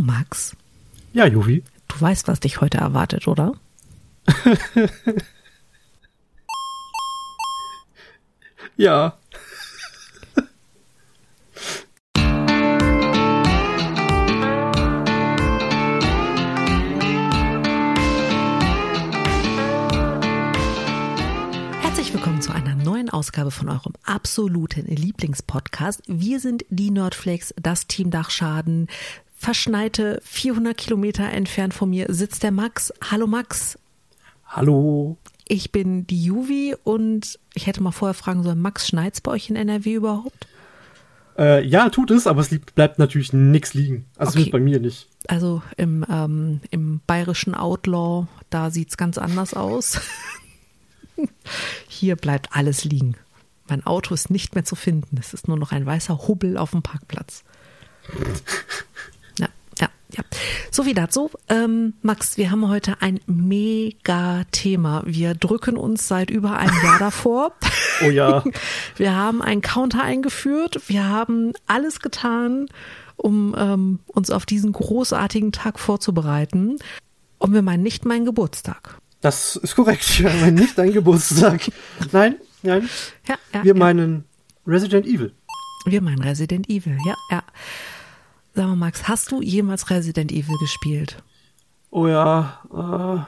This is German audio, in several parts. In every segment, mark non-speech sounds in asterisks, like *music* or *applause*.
Max. Ja, Juvi. Du weißt, was dich heute erwartet, oder? *laughs* ja. Herzlich willkommen zu einer neuen Ausgabe von eurem absoluten Lieblingspodcast. Wir sind die Nerdflakes, das Team Dachschaden. Verschneite 400 Kilometer entfernt von mir sitzt der Max. Hallo Max. Hallo. Ich bin die Juvi und ich hätte mal vorher fragen sollen, Max, schneit's bei euch in NRW überhaupt? Äh, ja, tut es, aber es liegt, bleibt natürlich nichts liegen. Also Okay. bei mir nicht. Also im, ähm, im bayerischen Outlaw, da sieht's ganz anders aus. *laughs* Hier bleibt alles liegen. Mein Auto ist nicht mehr zu finden. Es ist nur noch ein weißer Hubbel auf dem Parkplatz. *laughs* Ja. So wie dazu. Ähm, Max, wir haben heute ein mega Thema. Wir drücken uns seit über einem Jahr *laughs* davor. Oh ja. Wir haben einen Counter eingeführt. Wir haben alles getan, um ähm, uns auf diesen großartigen Tag vorzubereiten. Und wir meinen nicht meinen Geburtstag. Das ist korrekt. Ja, mein nicht dein Geburtstag. Nein, nein. Ja, ja, Wir ja. meinen Resident Evil. wir meinen Resident Evil. Ja, ja. Sag mal, Max, hast du jemals Resident Evil gespielt? Oh ja. Äh,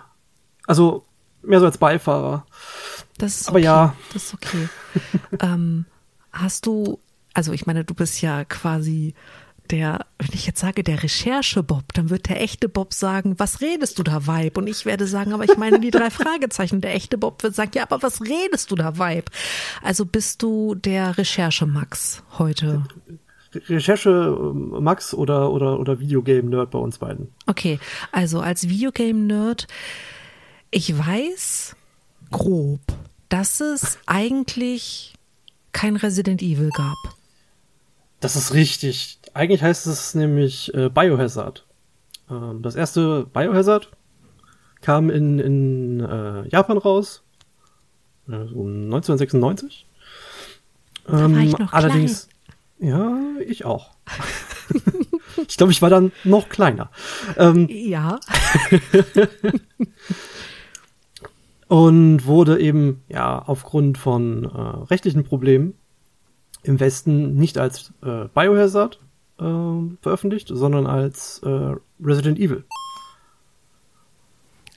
also mehr so als Beifahrer. Das ist okay. Aber ja. Das ist okay. *laughs* ähm, hast du, also ich meine, du bist ja quasi der, wenn ich jetzt sage, der Recherche-Bob, dann wird der echte Bob sagen, was redest du da, Weib? Und ich werde sagen, aber ich meine die drei *laughs* Fragezeichen. Der echte Bob wird sagen, ja, aber was redest du da, Weib? Also bist du der Recherche-Max heute? Re- Recherche ähm, Max oder, oder, oder Videogame-Nerd bei uns beiden. Okay, also als Videogame-Nerd, ich weiß grob, dass es eigentlich kein Resident Evil gab. Das ist richtig. Eigentlich heißt es nämlich äh, Biohazard. Ähm, das erste Biohazard kam in, in äh, Japan raus. Äh, so 1996. war ich noch Ähm, allerdings. Ja, ich auch. *laughs* ich glaube, ich war dann noch kleiner. Ähm, Ja. *laughs* und wurde eben ja aufgrund von äh, rechtlichen Problemen im Westen nicht als äh, Biohazard äh, veröffentlicht, sondern als äh, Resident Evil.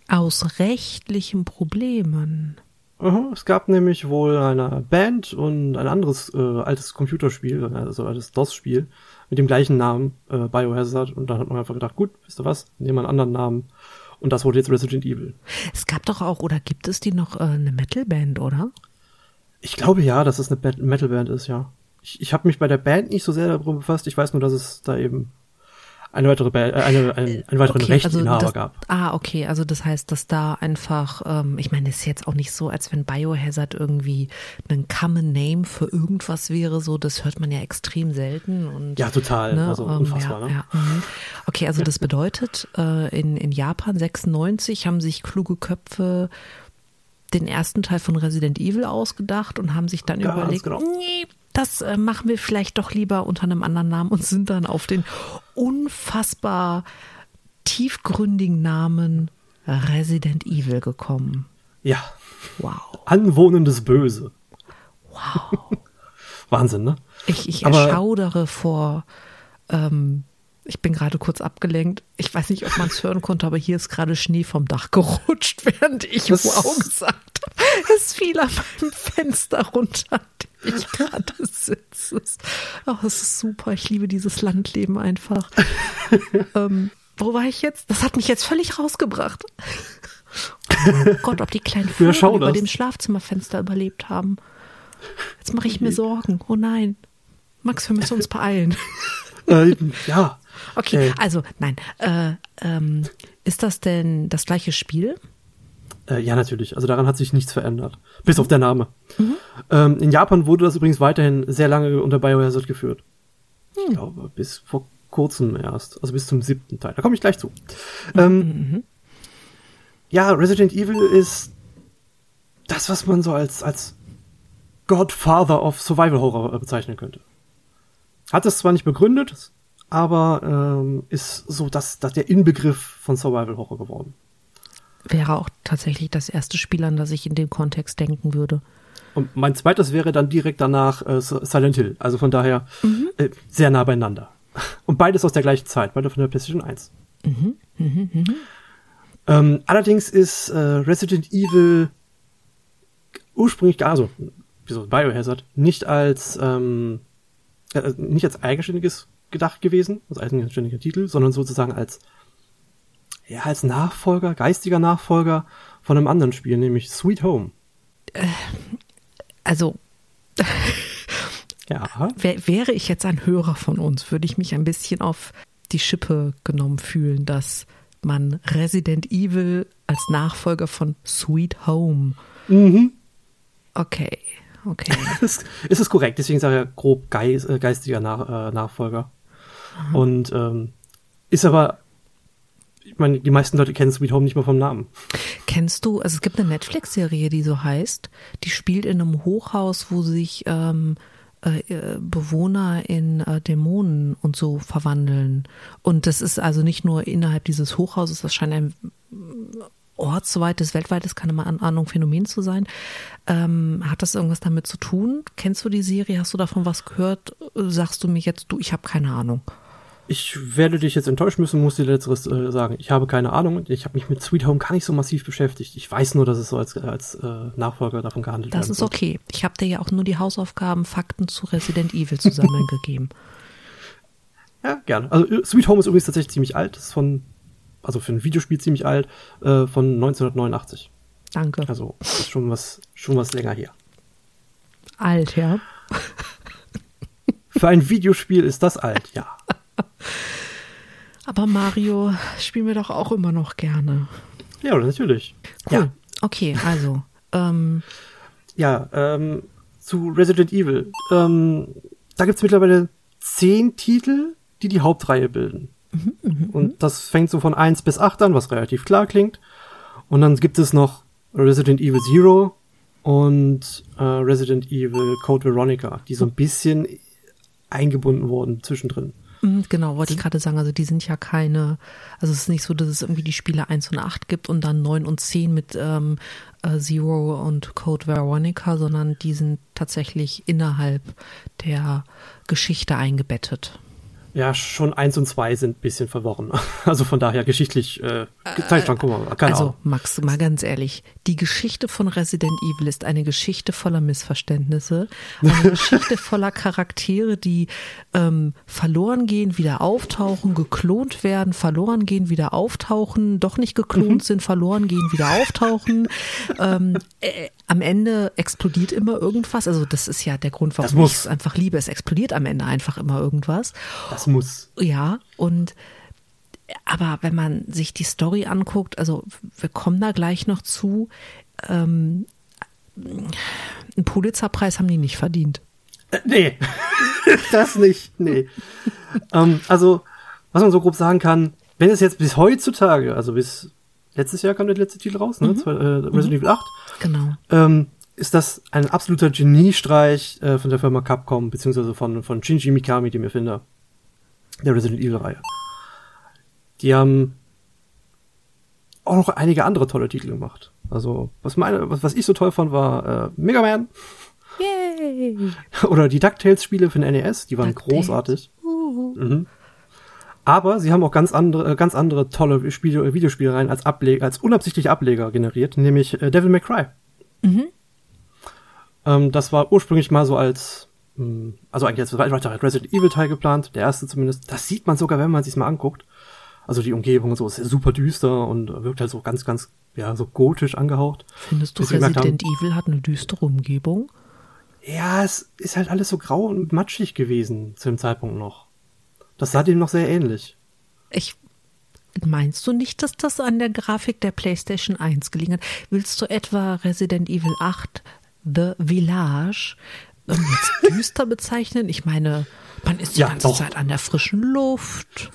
Aus rechtlichen Problemen. Aha, es gab nämlich wohl eine Band und ein anderes äh, altes Computerspiel, also altes DOS-Spiel mit dem gleichen Namen, äh, Biohazard. Und da hat man einfach gedacht, gut, wisst ihr was, nehmen wir einen anderen Namen. Und das wurde jetzt Resident Evil. Es gab doch auch, oder gibt es die noch, äh, eine Metalband, oder? Ich glaube ja, dass es eine Metalband ist, ja. Ich, ich habe mich bei der Band nicht so sehr darum befasst. Ich weiß nur, dass es da eben eine weitere äh, eine, ein, einen weiteren Rechteinhaber das, gab. Ah, okay, also das heißt, dass da einfach, ähm, ich meine, es ist jetzt auch nicht so, als wenn Biohazard irgendwie ein Common Name für irgendwas wäre, so, das hört man ja extrem selten und Ja, total. Ne, also ähm, unfassbar, ja, ne? ja, mhm. Okay, also das bedeutet, äh, in, in Japan 96 haben sich kluge Köpfe den ersten Teil von Resident Evil ausgedacht und haben sich dann Ganz überlegt, genau. nee, das äh, machen wir vielleicht doch lieber unter einem anderen Namen und sind dann auf den unfassbar tiefgründigen Namen Resident Evil gekommen. Ja. Wow. Anwohnendes Böse. Wow. *laughs* Wahnsinn, ne? Ich, ich Aber- erschaudere vor. Ähm, ich bin gerade kurz abgelenkt. Ich weiß nicht, ob man es hören konnte, aber hier ist gerade Schnee vom Dach gerutscht, *laughs* während ich Das- wow gesagt habe. Es fiel an meinem Fenster runter, *laughs* ich gerade sitze. Oh, es ist super. Ich liebe dieses Landleben einfach. *laughs* ähm, wo war ich jetzt? Das hat mich jetzt völlig rausgebracht. Oh Gott, ob die kleinen Vögel über schauderst. dem Schlafzimmerfenster überlebt haben. Jetzt mache ich mir Sorgen. Oh nein. Max, wir müssen uns beeilen. *laughs* Äh, ja. Okay, Äh. also nein. Äh, ähm, ist das denn das gleiche Spiel? Äh, ja, natürlich. Also daran hat sich nichts verändert. Bis auf der Name. Ähm, in Japan wurde das übrigens weiterhin sehr lange unter Biohazard geführt. Ich glaube, bis vor kurzem erst. Also bis zum siebten Teil. Da komme ich gleich zu. Ähm, ja, Resident Evil ist das, was man so als, als Godfather of Survival Horror äh, bezeichnen könnte. Hat es zwar nicht begründet, aber ähm, ist so dass, dass der Inbegriff von Survival Horror geworden. Wäre auch tatsächlich das erste Spiel, an das ich in dem Kontext denken würde. Und mein zweites wäre dann direkt danach äh, Silent Hill. Also von daher mhm. äh, sehr nah beieinander. *laughs* Und beides aus der gleichen Zeit, beide von der PlayStation 1. Mhm. Mhm, mhm. Ähm, allerdings ist äh, Resident Evil ursprünglich, also wieso Biohazard, nicht als ähm, äh, nicht als eigenständiges gedacht gewesen, als eigenständiger Titel, sondern sozusagen als ja, als Nachfolger, geistiger Nachfolger von einem anderen Spiel, nämlich Sweet Home. Äh, also ja. *laughs* Wär, wäre ich jetzt ein Hörer von uns, würde ich mich ein bisschen auf die Schippe genommen fühlen, dass man Resident Evil als Nachfolger von Sweet Home. Mhm. Okay, okay. *laughs* ist, ist es korrekt, deswegen sage ich ja grob äh, geistiger Nach, äh, Nachfolger. Aha. Und ähm, ist aber, ich meine, die meisten Leute kennen Sweet Home nicht mal vom Namen. Kennst du, also es gibt eine Netflix-Serie, die so heißt, die spielt in einem Hochhaus, wo sich ähm, äh, äh, Bewohner in äh, Dämonen und so verwandeln. Und das ist also nicht nur innerhalb dieses Hochhauses, das scheint ein ortsweites, weltweites, keine Ahnung, Phänomen zu sein. Ähm, hat das irgendwas damit zu tun? Kennst du die Serie? Hast du davon was gehört? Sagst du mir jetzt, du, ich habe keine Ahnung. Ich werde dich jetzt enttäuschen müssen, muss dir letzteres äh, sagen. Ich habe keine Ahnung. Ich habe mich mit Sweet Home gar nicht so massiv beschäftigt. Ich weiß nur, dass es so als, als äh, Nachfolger davon gehandelt wird. Das ist okay. Ich habe dir ja auch nur die Hausaufgaben, Fakten zu Resident Evil zusammen *laughs* gegeben. Ja, gerne. Also äh, Sweet Home ist übrigens tatsächlich ziemlich alt. Das ist von, also für ein Videospiel ziemlich alt, äh, von 1989. Danke. Also ist schon was, schon was länger her. Alt, ja. Für ein Videospiel ist das alt, ja. *laughs* Aber Mario spielen wir doch auch immer noch gerne. Ja, natürlich. Cool. Ja. Okay, also. Ähm. Ja, ähm, zu Resident Evil. Ähm, da gibt es mittlerweile zehn Titel, die die Hauptreihe bilden. Mhm, mh, Und mhm. das fängt so von 1 bis 8 an, was relativ klar klingt. Und dann gibt es noch Resident Evil Zero und äh, Resident Evil Code Veronica, die so ein bisschen eingebunden wurden zwischendrin. Mhm, genau, wollte ich gerade sagen. Also die sind ja keine, also es ist nicht so, dass es irgendwie die Spiele 1 und 8 gibt und dann 9 und 10 mit ähm, äh, Zero und Code Veronica, sondern die sind tatsächlich innerhalb der Geschichte eingebettet. Ja, schon eins und zwei sind ein bisschen verworren. *laughs* Also von daher geschichtlich, äh, Zeitstand, guck mal, keine Also Ahnung. Max, mal ganz ehrlich, die Geschichte von Resident Evil ist eine Geschichte voller Missverständnisse, eine *laughs* Geschichte voller Charaktere, die ähm, verloren gehen, wieder auftauchen, geklont werden, verloren gehen, wieder auftauchen, doch nicht geklont mhm. sind, verloren gehen, wieder auftauchen. *laughs* ähm, äh, am Ende explodiert immer irgendwas. Also das ist ja der Grund, warum ich es einfach liebe. Es explodiert am Ende einfach immer irgendwas. Das muss. Ja, und aber wenn man sich die Story anguckt, also wir kommen da gleich noch zu, ähm, einen Pulitzerpreis haben die nicht verdient. Äh, nee, *laughs* das nicht, nee. ähm, also, was man so grob sagen kann, wenn es jetzt bis heutzutage, also bis letztes Jahr kam der letzte Titel raus, ne? Mhm. Äh, Resident mhm. Evil 8. Genau. Ähm, ist das ein absoluter Geniestreich äh, von der Firma Capcom, beziehungsweise von, von Shinji Mikami, dem Erfinder der Resident Evil-Reihe. Die haben auch noch einige andere tolle Titel gemacht. Also, was meine, was, was ich so toll fand, war äh, Mega Man. Yay! *laughs* Oder die DuckTales-Spiele für den NES, die waren großartig. Uh. Mhm. Aber sie haben auch ganz andere, äh, ganz andere tolle Spiele, Videospielereien als Ableger, als unabsichtliche Ableger generiert, nämlich äh, Devil May Cry. Mhm. Ähm, das war ursprünglich mal so als, mh, hm, also eigentlich als weiterer Resident Evil Teil geplant, der erste zumindest. Das sieht man sogar, wenn man sich's mal anguckt. Also die Umgebung und so ist super düster und wirkt halt so ganz, ganz, ja, so gotisch angehaucht. Findest du Resident Evil hat eine düstere Umgebung? Ja, es ist halt alles so grau und matschig gewesen zu dem Zeitpunkt noch. Das sah dem noch sehr ähnlich. Ich Meinst du nicht, dass das an der Grafik der PlayStation 1 gelegen hat? Willst du etwa Resident Evil 8 The Village ähm, jetzt *laughs* düster bezeichnen? Ich meine, man ist die ja, ganze doch. Zeit an der frischen Luft.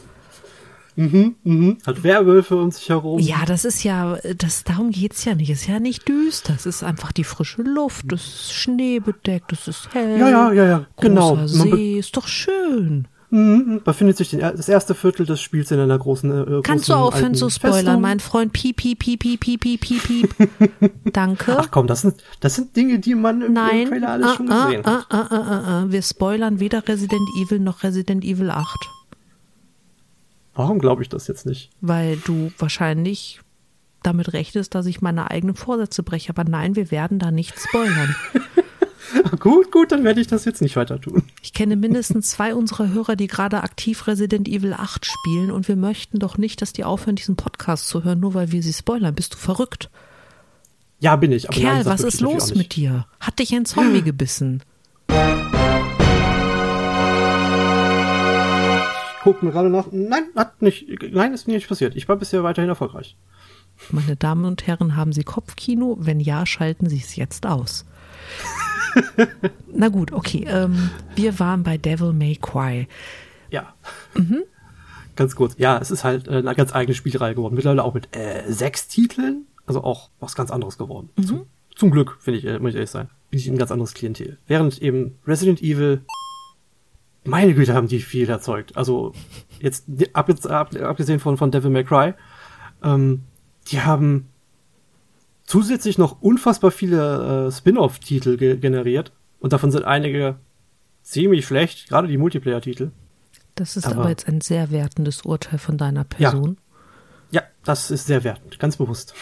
Mhm, mhm. Hat Werwölfe um sich herum. Ja, das ist ja, das, darum geht's ja nicht. Es ist ja nicht düster. Es ist einfach die frische Luft. Es ist schneebedeckt. Es ist hell. Ja, ja, ja, ja. genau. See, ist doch schön Mhm, befindet sich den, das erste Viertel des Spiels in einer großen. Äh, Kannst großen du aufhören zu spoilern, Festung. mein Freund? Piep, piep, piep, piep, piep, piep, piep, piep. *laughs* Danke. Ach komm, das sind, das sind Dinge, die man im, Nein. im Trailer alles Ah, schon ah, gesehen hat. ah, ah, ah, ah, ah. Wir spoilern weder Resident Evil noch Resident Evil 8, Warum glaube ich das jetzt nicht? weil du wahrscheinlich damit rechnest, dass ich meine eigenen Vorsätze breche. Aber nein, wir werden da nicht spoilern. *laughs* *laughs* gut, gut, dann werde ich das jetzt nicht weiter tun. Ich kenne mindestens zwei unserer Hörer, die gerade aktiv Resident Evil 8 spielen und wir möchten doch nicht, dass die aufhören, diesen Podcast zu hören, nur weil wir sie spoilern. Bist du verrückt? Ja, bin ich. Aber Kerl, nein, was ist los mit dir? Hat dich ein Zombie gebissen? Guck mir gerade nach. Nein, hat nicht. Nein, ist mir nicht passiert. Ich war bisher weiterhin erfolgreich. Meine Damen und Herren, haben Sie Kopfkino? Wenn ja, schalten Sie es jetzt aus. *laughs* Na gut, okay. Ähm, wir waren bei Devil May Cry. Ja. Mhm. Ganz kurz. Ja, es ist halt äh, eine ganz eigene Spielreihe geworden. Mittlerweile auch mit äh, sechs Titeln. Also auch was ganz anderes geworden. Mhm. Zum, zum Glück, finde ich, äh, muss ich ehrlich sein. Bin ich ein ganz anderes Klientel. Während eben Resident Evil, meine Güte, haben die viel erzeugt. Also jetzt ab, ab, abgesehen von, von Devil May Cry, ähm, die haben zusätzlich noch unfassbar viele äh, Spin-off-Titel ge generiert. Und davon sind einige ziemlich schlecht, gerade die Multiplayer-Titel. Das ist Aber- aber, jetzt ein sehr wertendes Urteil von deiner Person. Ja, das ist sehr wertend, ganz bewusst.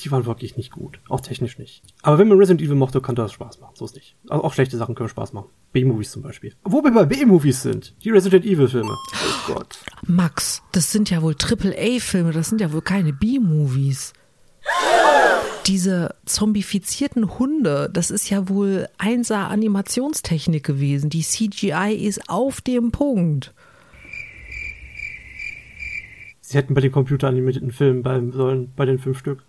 Die waren wirklich nicht gut, auch technisch nicht. Aber wenn man Resident Evil mochte, kann das Spaß machen, so ist nicht. Also auch schlechte Sachen können Spaß machen. B-Movies zum Beispiel. Wo wir bei B-Movies sind, die Resident Evil Filme. Oh *gasps* Gott. Max, das sind ja wohl Triple-A-Filme, das sind ja wohl keine B-Movies. *laughs* Diese zombifizierten Hunde, das ist ja wohl 1A Animationstechnik gewesen. Die CGI ist auf dem Punkt. Sie hätten bei den computeranimierten Filmen bleiben sollen, bei den fünf Stück.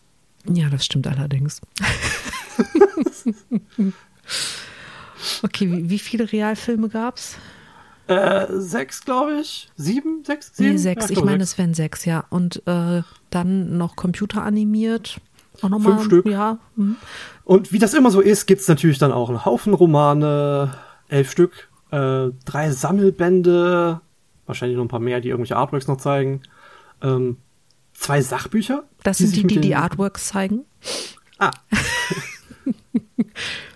Ja, das stimmt allerdings. *laughs* okay, wie, wie viele Realfilme gab's? Äh, sechs, glaube ich. Sieben? Sechs? Sieben? Nee, sechs. Ja, ich glaube, meine, es wären sechs, ja. Und äh, dann noch computeranimiert. Auch nochmal. Fünf Stück. Ja. mhm. Und wie das immer so ist, gibt's natürlich dann auch einen Haufen Romane, elf Stück, äh, drei Sammelbände, wahrscheinlich noch ein paar mehr, die irgendwelche Artworks noch zeigen, ähm, zwei Sachbücher. Das sind die, mit die die den- Artworks zeigen. Ah. *laughs*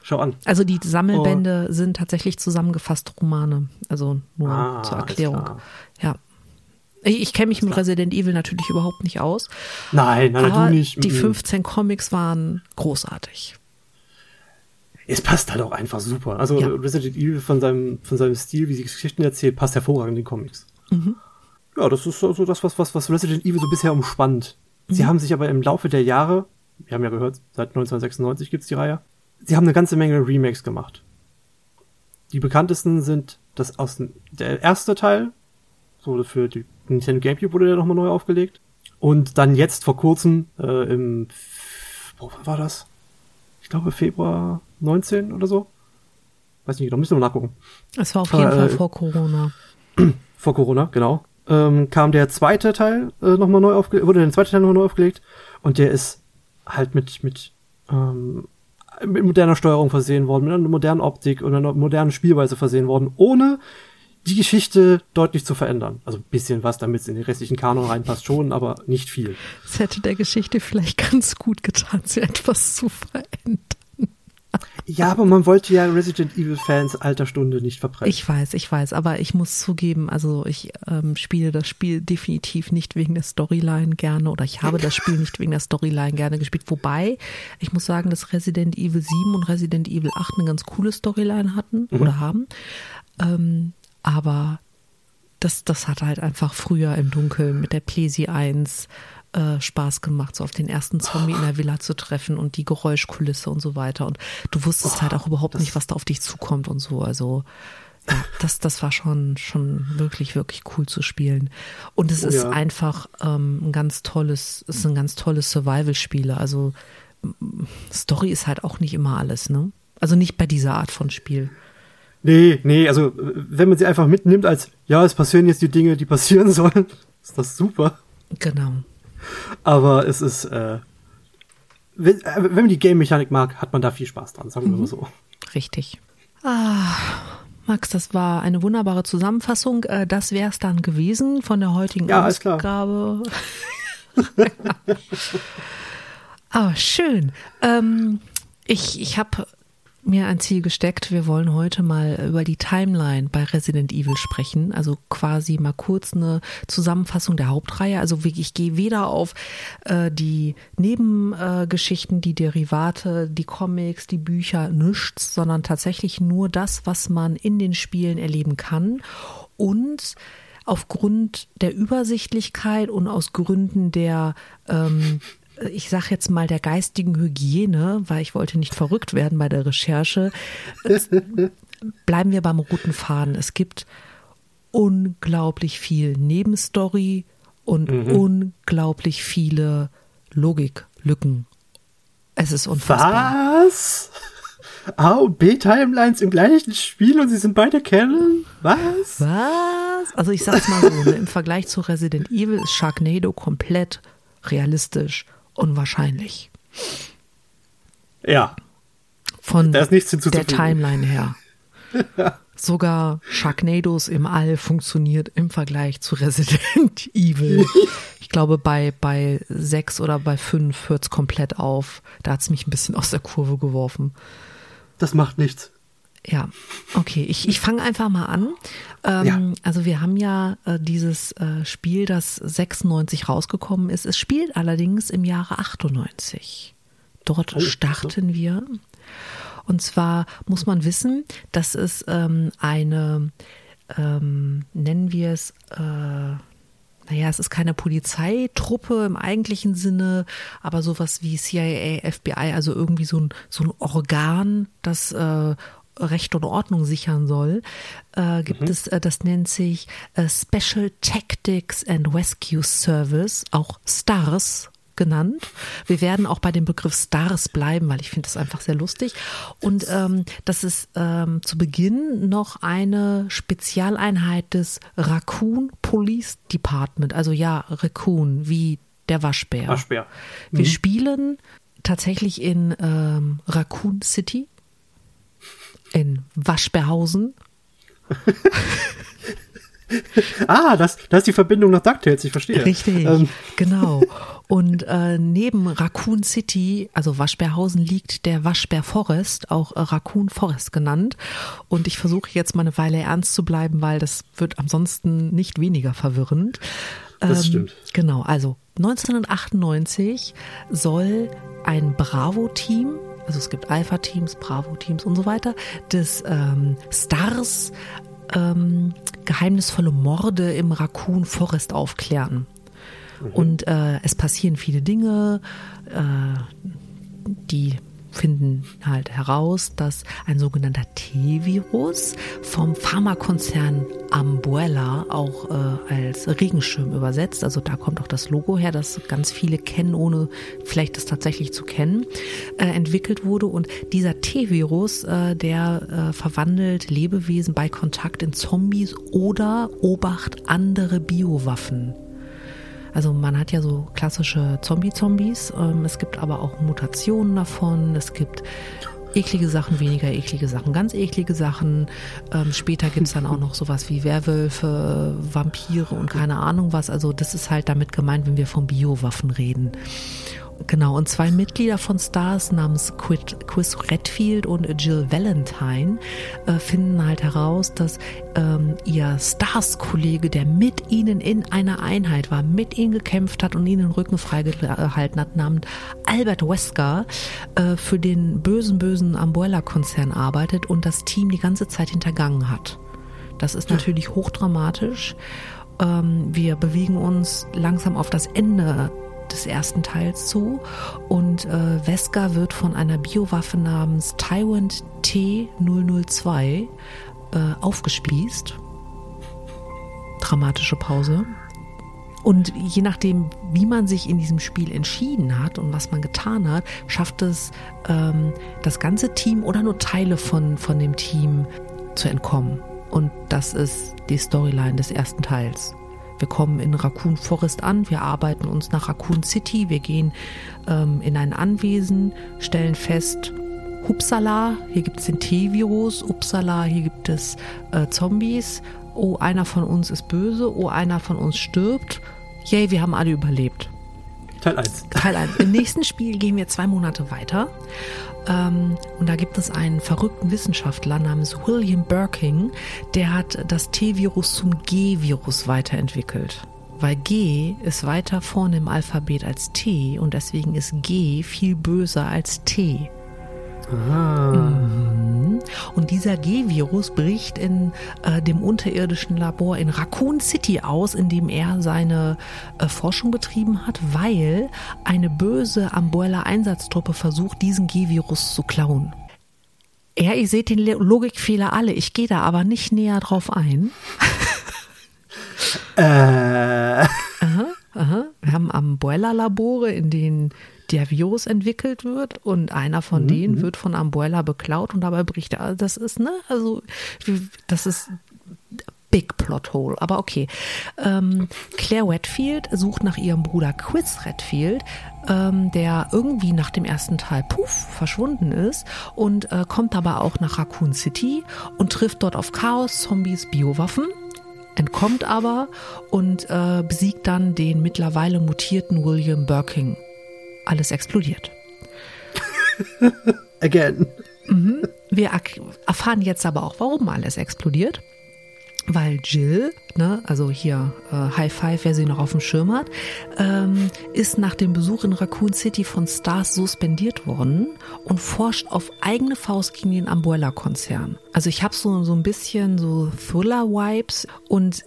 Schau an. Also die Oh. Sammelbände sind tatsächlich zusammengefasste Romane. Also nur Ah, zur Erklärung. Ja. Ich, ich kenne mich mit Resident Evil natürlich überhaupt nicht aus. Nein, nein, aber du nicht. die Mm. 15 Comics waren großartig. Es passt halt auch einfach super. Also Ja. Resident Evil von seinem, von seinem Stil, wie sie Geschichten erzählt, passt hervorragend in den Comics. Mhm. Ja, das ist so so das, was, was, was Resident Evil so bisher umspannt. Sie Mhm. haben sich aber im Laufe der Jahre, wir haben ja gehört, seit 1996 gibt's die Reihe, sie haben eine ganze Menge Remakes gemacht. Die bekanntesten sind das aus dem- der erste Teil, so für die Nintendo GameCube wurde der nochmal neu aufgelegt. Und dann jetzt vor kurzem äh, im, boah, wann war das? Ich glaube Februar 19 oder so. Weiß nicht genau, müssen wir mal nachgucken. Es war auf jeden Fall äh, vor Corona. *clears throat* Vor Corona, genau. Ähm, kam der zweite Teil äh, nochmal neu aufgelegt, wurde der zweite Teil nochmal neu aufgelegt und der ist halt mit, mit, ähm, mit moderner Steuerung versehen worden, mit einer modernen Optik und einer modernen Spielweise versehen worden, ohne die Geschichte deutlich zu verändern. Also ein bisschen was, damit es in den restlichen Kanon reinpasst schon, aber nicht viel. Es hätte der Geschichte vielleicht ganz gut getan, sie etwas zu verändern. Ja, aber man wollte ja Resident Evil Fans alter Stunde nicht verbrechen. Ich weiß, ich weiß, aber ich muss zugeben, also ich ähm, spiele das Spiel definitiv nicht wegen der Storyline gerne oder ich habe das Spiel nicht wegen der Storyline gerne gespielt. Wobei, ich muss sagen, dass Resident Evil 7 und Resident Evil 8 eine ganz coole Storyline hatten oder haben. Ähm, aber das, das hat halt einfach früher im Dunkeln mit der Plesi 1 äh, Spaß gemacht, so auf den ersten Zombie in der Villa zu treffen und die Geräuschkulisse und so weiter. Und du wusstest halt auch überhaupt nicht, was da auf dich zukommt und so. Also ja, das, das war schon, schon wirklich, wirklich cool zu spielen. Und es Oh ist ja. einfach ähm, ein ganz tolles, es ist ein ganz tolles Survival-Spiel. Also Story ist halt auch nicht immer alles, ne? Also nicht bei dieser Art von Spiel. Nee, nee, also wenn man sie einfach mitnimmt als, ja, es passieren jetzt die Dinge, die passieren *laughs* sollen, ist das super. Genau. Aber es ist, äh, wenn, äh, wenn man die Game-Mechanik mag, hat man da viel Spaß dran, sagen wir mal so. Richtig. Ah, Max, das war eine wunderbare Zusammenfassung. Äh, das wäre es dann gewesen von der heutigen Ja. Ausgabe. *laughs* Aber schön. Ähm, ich ich habe mir ein Ziel gesteckt. Wir wollen heute mal über die Timeline bei Resident Evil sprechen. Also quasi mal kurz eine Zusammenfassung der Hauptreihe. Also ich gehe weder auf äh, die Nebengeschichten, äh, die Derivate, die Comics, die Bücher, nichts, sondern tatsächlich nur das, was man in den Spielen erleben kann. Und aufgrund der Übersichtlichkeit und aus Gründen der ähm, ich sag jetzt mal der geistigen Hygiene, weil ich wollte nicht verrückt werden bei der Recherche, *laughs* bleiben wir beim roten Faden. Es gibt unglaublich viel Nebenstory und mhm. unglaublich viele Logiklücken. Es ist unfassbar. Was? A und B-Timelines im gleichen Spiel und sie sind beide Canon? Was? Was? Also ich sag's mal so, ne, im Vergleich zu Resident Evil ist Sharknado komplett realistisch unwahrscheinlich. Ja. Von der Timeline her. *laughs* Sogar Sharknados im All funktioniert im Vergleich zu Resident *laughs* Evil. Ich glaube, bei, bei sechs oder bei fünf hört es komplett auf. Da hat es mich ein bisschen aus der Kurve geworfen. Das macht nichts. Ja, okay. Ich, ich fange einfach mal an. Ähm, ja. Also wir haben ja äh, dieses äh, Spiel, das 96 rausgekommen ist. Es spielt allerdings im Jahre 98. Dort oh, starten so. wir. Und zwar muss man wissen, dass es ähm, eine, ähm, nennen wir es, äh, naja, es ist keine Polizeitruppe im eigentlichen Sinne, aber sowas wie CIA, FBI, also irgendwie so ein, so ein Organ, das äh, Recht und Ordnung sichern soll, äh, gibt mhm. es, äh, das nennt sich äh, Special Tactics and Rescue Service, auch STARS genannt. Wir werden auch bei dem Begriff Stars bleiben, weil ich finde das einfach sehr lustig. Und ähm, das ist ähm, zu Beginn noch eine Spezialeinheit des Raccoon Police Department. Also ja, Raccoon, wie der Waschbär. Waschbär. Mhm. Wir spielen tatsächlich in ähm, Raccoon City in Waschbärhausen. *laughs* ah, das, das ist die Verbindung nach DuckTales, ich verstehe. Richtig, ähm. genau. Und äh, neben Raccoon City, also Waschbärhausen, liegt der Waschbär Forest, auch äh, Raccoon Forest genannt. Und ich versuche jetzt mal eine Weile ernst zu bleiben, weil das wird ansonsten nicht weniger verwirrend. Das ähm, stimmt. Genau, also 1998 soll ein Bravo-Team also es gibt Alpha-Teams, Bravo-Teams und so weiter, des ähm, Stars ähm, geheimnisvolle Morde im Raccoon Forest aufklären. Mhm. Und äh, es passieren viele Dinge, äh, die finden halt heraus, dass ein sogenannter T-Virus vom Pharmakonzern Umbrella auch äh, als Regenschirm übersetzt. Also da kommt auch das Logo her, das ganz viele kennen, ohne vielleicht das tatsächlich zu kennen, äh, entwickelt wurde. Und dieser T-Virus, äh, der äh, verwandelt Lebewesen bei Kontakt in Zombies oder Obacht andere Biowaffen. Also man hat ja so klassische Zombie-Zombies. Ähm, es gibt aber auch Mutationen davon. Es gibt eklige Sachen, weniger eklige Sachen, ganz eklige Sachen. Ähm, später gibt's dann auch noch sowas wie Werwölfe, Vampire und keine Ahnung was. Also das ist halt damit gemeint, wenn wir von Biowaffen reden. Genau, und zwei Mitglieder von Stars namens Chris Redfield und Jill Valentine äh, finden halt heraus, dass ähm, ihr Stars-Kollege, der mit ihnen in einer Einheit war, mit ihnen gekämpft hat und ihnen den Rücken freigehalten hat, namens Albert Wesker, äh, für den bösen, bösen Umbrella-Konzern arbeitet und das Team die ganze Zeit hintergangen hat. Das ist natürlich hochdramatisch. Ähm, wir bewegen uns langsam auf das Ende des ersten Teils zu. Und äh, Wesker wird von einer Biowaffe namens Tyrant T002 äh, aufgespießt. Dramatische Pause. Und je nachdem, wie man sich in diesem Spiel entschieden hat und was man getan hat, schafft es ähm, das ganze Team oder nur Teile von, von dem Team zu entkommen. Und das ist die Storyline des ersten Teils. Wir kommen in Raccoon Forest an, wir arbeiten uns nach Raccoon City, wir gehen ähm, in ein Anwesen, stellen fest, Hupsala, hier gibt es den T-Virus, Uppsala, hier gibt es äh, Zombies. Oh, einer von uns ist böse, oh, einer von uns stirbt. Yay, wir haben alle überlebt. Teil 1. Teil 1. Im nächsten Spiel gehen wir zwei Monate weiter. Ähm, und da gibt es einen verrückten Wissenschaftler namens William Birking, der hat das T-Virus zum G-Virus weiterentwickelt. Weil G ist weiter vorne im Alphabet als T und deswegen ist G viel böser als T. Mhm. Und dieser G-Virus bricht in äh, dem unterirdischen Labor in Raccoon City aus, in dem er seine äh, Forschung betrieben hat, weil eine böse Umbrella-Einsatztruppe versucht, diesen G-Virus zu klauen. Ja, ihr seht den Logikfehler alle. Ich gehe da aber nicht näher drauf ein. äh. Aha, aha. Wir haben Umbrella-Labore, in denen der Virus entwickelt wird und einer von mhm. denen mhm. wird von Umbrella beklaut und dabei bricht er. Das ist, ne, also, das ist Big Plot Hole, aber okay. Ähm, Claire Redfield sucht nach ihrem Bruder Chris Redfield, ähm, der irgendwie nach dem ersten Teil puff verschwunden ist und äh, kommt aber auch nach Raccoon City und trifft dort auf Chaos, Zombies, Biowaffen entkommt aber und äh, besiegt dann den mittlerweile mutierten William Birking alles explodiert. *laughs* Again. Mhm. Wir erfahren jetzt aber auch, warum alles explodiert. Weil Jill, ne, also hier äh, High Five, wer sie noch auf dem Schirm hat, ähm, ist nach dem Besuch in Raccoon City von Stars suspendiert worden und forscht auf eigene Faust gegen den Umbrella-Konzern. Also ich habe so, so ein bisschen so Thriller-Vibes und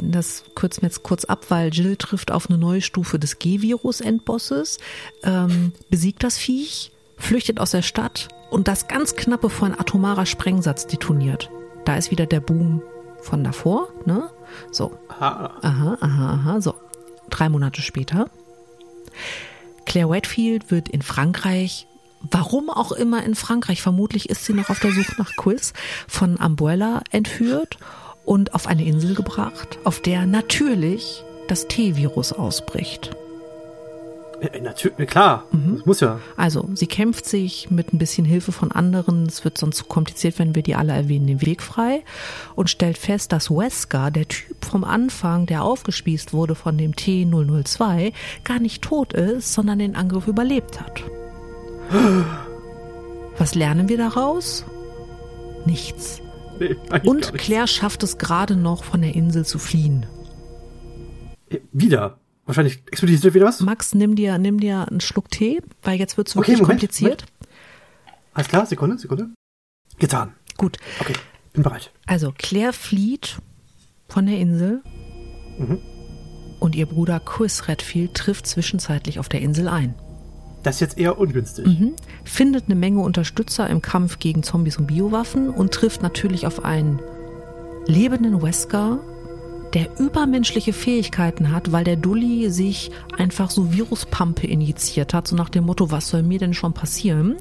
das kürzen wir jetzt kurz ab, weil Jill trifft auf eine neue Stufe des G-Virus-Endbosses, ähm, besiegt das Viech, flüchtet aus der Stadt und das ganz knapp bevor ein atomarer Sprengsatz detoniert. Da ist wieder der Boom von davor, ne? So. Aha. Aha, aha, aha. So. Drei Monate später. Claire Whitefield wird in Frankreich warum auch immer in Frankreich, vermutlich ist sie noch auf der Suche nach Quiz, von Umbrella entführt und auf eine Insel gebracht, auf der natürlich das T-Virus ausbricht. Äh, natürlich, klar, mhm. das muss ja. Also, sie kämpft sich mit ein bisschen Hilfe von anderen, es wird sonst zu kompliziert, wenn wir die alle erwähnen, den Weg frei und stellt fest, dass Wesker, der Typ vom Anfang, der aufgespießt wurde von dem T002, gar nicht tot ist, sondern den Angriff überlebt hat. *gasps* Was lernen wir daraus? Nichts. Nee, Und Claire schafft es gerade noch, von der Insel zu fliehen. Äh, wieder. Wahrscheinlich explodiert wieder was. Max, nimm dir, nimm dir einen Schluck Tee, weil jetzt wird es wirklich okay, Moment, kompliziert. Moment. Alles klar, Sekunde, Sekunde. Getan. Gut. Okay, bin bereit. Also, Claire flieht von der Insel. Mhm. Und ihr Bruder Chris Redfield trifft zwischenzeitlich auf der Insel ein. Das ist jetzt eher ungünstig. Mhm. Findet eine Menge Unterstützer im Kampf gegen Zombies und Biowaffen und trifft natürlich auf einen lebenden Wesker, der übermenschliche Fähigkeiten hat, weil der Dulli sich einfach so Viruspampe injiziert hat, so nach dem Motto, was soll mir denn schon passieren?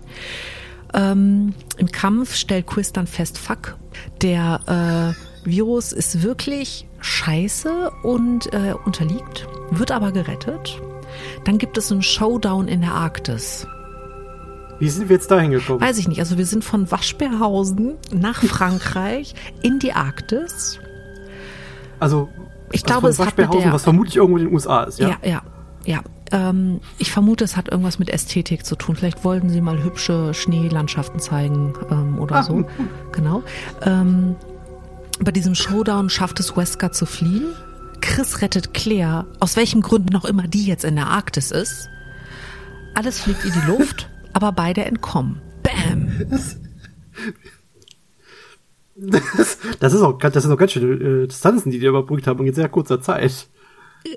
Ähm, Im Kampf stellt Chris dann fest, fuck, der äh, Virus ist wirklich scheiße und äh, unterliegt, wird aber gerettet dann gibt es einen Showdown in der Arktis. Wie sind wir jetzt da hingekommen? Weiß ich nicht. Also wir sind von Waschbärhausen nach Frankreich in die Arktis. Also ich also glaube, es hat mit der, was vermutlich irgendwo in den USA ist, ja? Ja, ja, ja. Ähm, ich vermute, es hat irgendwas mit Ästhetik zu tun. Vielleicht wollten sie mal hübsche Schneelandschaften zeigen ähm, oder ah, so. Hm, hm. Genau. Ähm, bei diesem Showdown schafft es Wesker zu fliehen Chris rettet Claire, aus welchen Gründen noch immer die jetzt in der Arktis ist. Alles fliegt in die Luft, *laughs* aber beide entkommen. Bam! Das, das, das ist auch, das sind auch ganz schöne äh, Distanzen, die die überbrückt haben in sehr kurzer Zeit.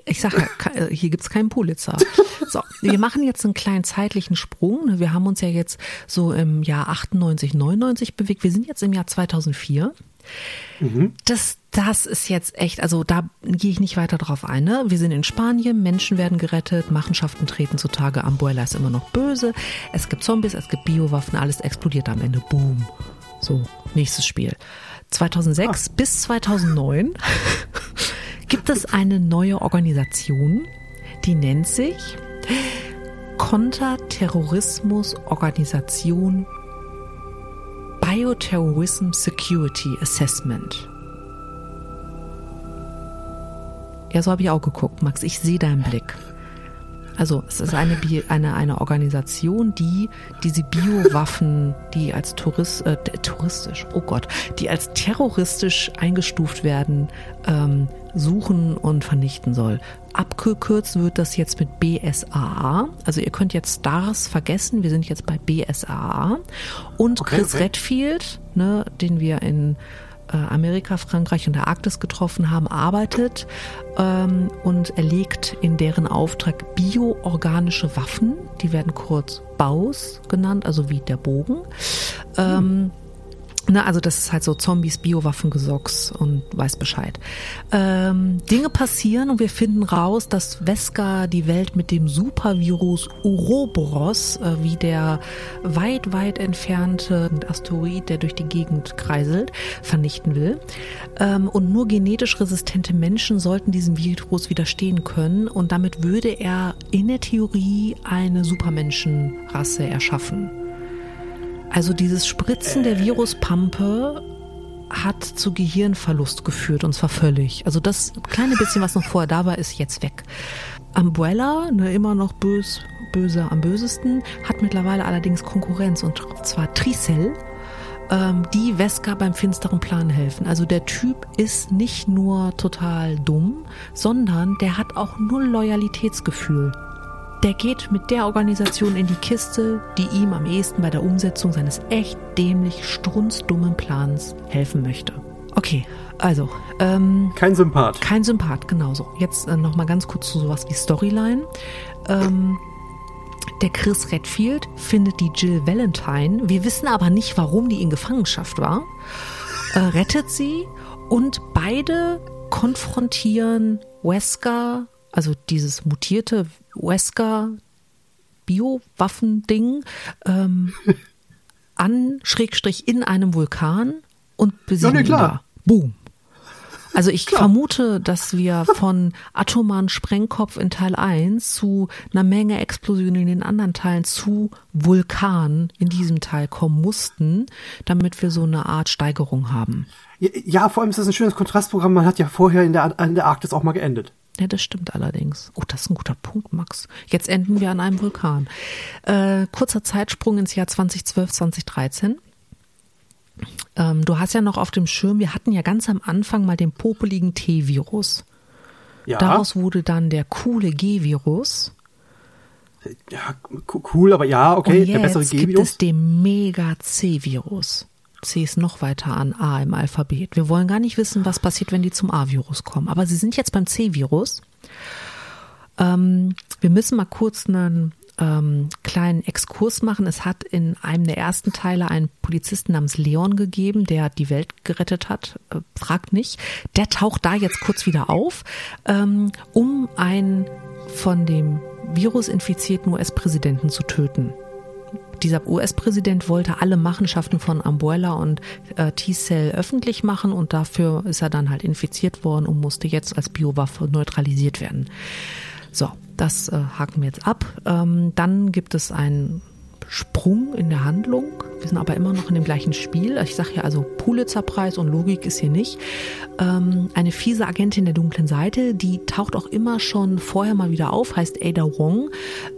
Ich sage, äh, hier gibt's keinen Pulitzer. *laughs* So, wir machen jetzt einen kleinen zeitlichen Sprung. Wir haben uns ja jetzt so im Jahr 98, 99 bewegt. Wir sind jetzt im Jahr 2004. Mhm. Das, das ist jetzt echt, also da gehe ich nicht weiter drauf ein. Ne? Wir sind in Spanien, Menschen werden gerettet, Machenschaften treten zutage, Umbrella ist immer noch böse, es gibt Zombies, es gibt Biowaffen, alles explodiert am Ende. Boom. So, nächstes Spiel. 2006 ah. bis 2009 *laughs* gibt es eine neue Organisation, die nennt sich Konterterrorismus Organisation Bioterrorism Security Assessment. Ja, so habe ich auch geguckt, Max. Ich sehe deinen Blick. Also es ist eine, eine, eine Organisation, die diese Biowaffen, die als Tourist, äh, touristisch, oh Gott, die als terroristisch eingestuft werden, ähm, suchen und vernichten soll. Abgekürzt wird das jetzt mit BSAA. Also ihr könnt jetzt STARS vergessen, wir sind jetzt bei BSAA. Und okay, Chris okay. Redfield, ne, den wir in Amerika, Frankreich und der Arktis getroffen haben, arbeitet ähm, und erlegt in deren Auftrag bioorganische Waffen. Die werden kurz BAUS genannt, also wie der Bogen. Ähm, Ne, also das ist halt so Zombies, Biowaffengesocks und weiß Bescheid. Ähm, Dinge passieren und wir finden raus, dass Veska die Welt mit dem Supervirus Uroboros, äh, wie der weit, weit entfernte Asteroid, der durch die Gegend kreiselt, vernichten will. Ähm, und nur genetisch resistente Menschen sollten diesem Virus widerstehen können und damit würde er in der Theorie eine Supermenschenrasse erschaffen. Also dieses Spritzen der Viruspampe hat zu Gehirnverlust geführt und zwar völlig. Also das kleine bisschen, was noch vorher da war, ist jetzt weg. Umbrella, ne, immer noch bös, böse am bösesten, hat mittlerweile allerdings Konkurrenz und zwar Tricell, ähm, die Wesker beim finsteren Plan helfen. Also der Typ ist nicht nur total dumm, sondern der hat auch null Loyalitätsgefühl der geht mit der Organisation in die Kiste, die ihm am ehesten bei der Umsetzung seines echt dämlich strunzdummen Plans helfen möchte. Okay, also. Ähm, kein Sympath. Kein Sympath, genauso. Jetzt äh, nochmal ganz kurz zu sowas wie Storyline. Ähm, der Chris Redfield findet die Jill Valentine. Wir wissen aber nicht, warum die in Gefangenschaft war. Äh, rettet sie und beide konfrontieren Wesker also dieses mutierte Wesker Biowaffending ähm, *laughs* an Schrägstrich in einem Vulkan und besiegen ja, nee, da. Boom. Also ich Klar. vermute, dass wir von atomaren Sprengkopf in Teil 1 zu einer Menge Explosionen in den anderen Teilen zu Vulkan in diesem Teil kommen mussten, damit wir so eine Art Steigerung haben. Ja, vor allem ist das ein schönes Kontrastprogramm. Man hat ja vorher in der, in der Arktis auch mal geendet. Ja, das stimmt allerdings. Oh, das ist ein guter Punkt, Max. Jetzt enden wir an einem Vulkan. Äh, kurzer Zeitsprung ins Jahr 2012, 2013. Ähm, du hast ja noch auf dem Schirm, wir hatten ja ganz am Anfang mal den popeligen T-Virus. Ja. Daraus wurde dann der coole G-Virus. Ja, cool, aber ja, okay, der bessere G-Virus. gibt es den Mega-C-Virus. C ist noch weiter an A im Alphabet. Wir wollen gar nicht wissen, was passiert, wenn die zum A-Virus kommen. Aber sie sind jetzt beim C-Virus. Ähm, wir müssen mal kurz einen ähm, kleinen Exkurs machen. Es hat in einem der ersten Teile einen Polizisten namens Leon gegeben, der die Welt gerettet hat. Äh, fragt nicht. Der taucht da jetzt kurz wieder auf, ähm, um einen von dem Virus infizierten US-Präsidenten zu töten dieser US-Präsident wollte alle Machenschaften von Umbrella und äh, T-Cell öffentlich machen und dafür ist er dann halt infiziert worden und musste jetzt als Biowaffe neutralisiert werden. So, das äh, haken wir jetzt ab. Ähm, dann gibt es einen Sprung in der Handlung. Wir sind aber immer noch in dem gleichen Spiel. Ich sage ja also Pulitzerpreis und Logik ist hier nicht. Ähm, eine fiese Agentin der dunklen Seite, die taucht auch immer schon vorher mal wieder auf, heißt Ada Wong.